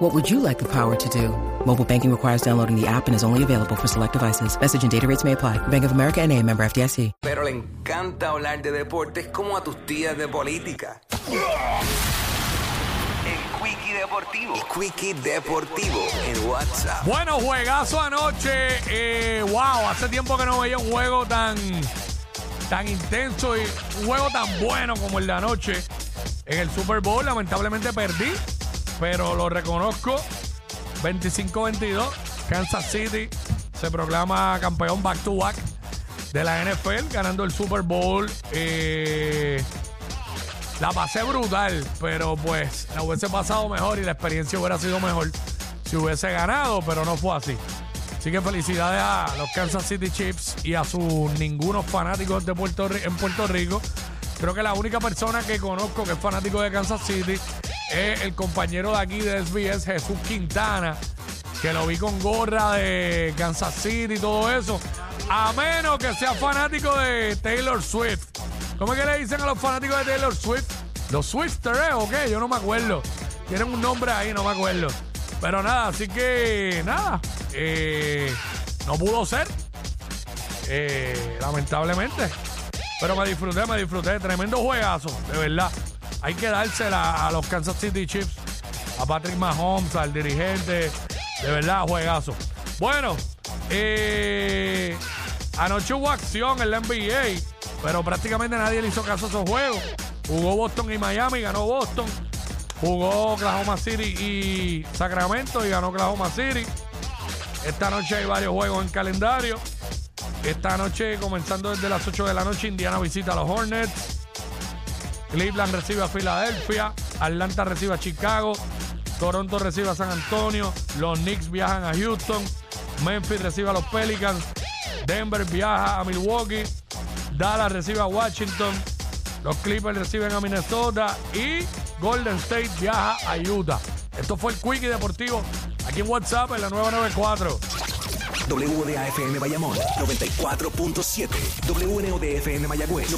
What would you like the power to do? Mobile banking requires downloading the app and is only available for select devices. Message and data rates may apply. Bank of America and a member FDIC. pero le encanta hablar de deportes como a tus tías de política. El Quickie Deportivo. El Quickie Deportivo en WhatsApp. Bueno, juegazo anoche. Eh, wow, hace tiempo que no veía un juego tan, tan intenso y un juego tan bueno como el de anoche. En el Super Bowl, lamentablemente perdí, pero lo reconozco. 25-22, Kansas City se proclama campeón back to back de la NFL, ganando el Super Bowl. Eh, la pasé brutal, pero pues la hubiese pasado mejor y la experiencia hubiera sido mejor si hubiese ganado, pero no fue así. Así que felicidades a los Kansas City Chiefs y a sus ningunos fanáticos de Puerto en Puerto Rico. Creo que la única persona que conozco que es fanático de Kansas City es el compañero de aquí de SBS, Jesús Quintana, que lo vi con gorra de Kansas City y todo eso. A menos que sea fanático de Taylor Swift. ¿Cómo es que le dicen a los fanáticos de Taylor Swift? Los Swifters. ¿O qué? Yo no me acuerdo. Tienen un nombre ahí, no me acuerdo. Pero nada, así que nada. eh, no pudo ser. Eh, lamentablemente. Pero me disfruté, me disfruté. Tremendo juegazo, de verdad. Hay que dársela a los Kansas City Chiefs, a Patrick Mahomes, al dirigente. De verdad, juegazo. Bueno, eh, anoche hubo acción en la NBA, pero prácticamente nadie le hizo caso a esos juegos. Jugó Boston y Miami, ganó Boston. Jugó Oklahoma City y Sacramento y ganó Oklahoma City. Esta noche hay varios juegos en calendario. Esta noche, comenzando desde las 8 de la noche, Indiana visita a los Hornets. Cleveland recibe a Filadelfia. Atlanta recibe a Chicago. Toronto recibe a San Antonio. Los Knicks viajan a Houston. Memphis recibe a los Pelicans. Denver viaja a Milwaukee. Dallas recibe a Washington. Los Clippers reciben a Minnesota. Y Golden State viaja a Utah. Esto fue el Quickie Deportivo aquí en WhatsApp en la 994. WDAFM Bayamón 94.7. WNODFM Mayagüez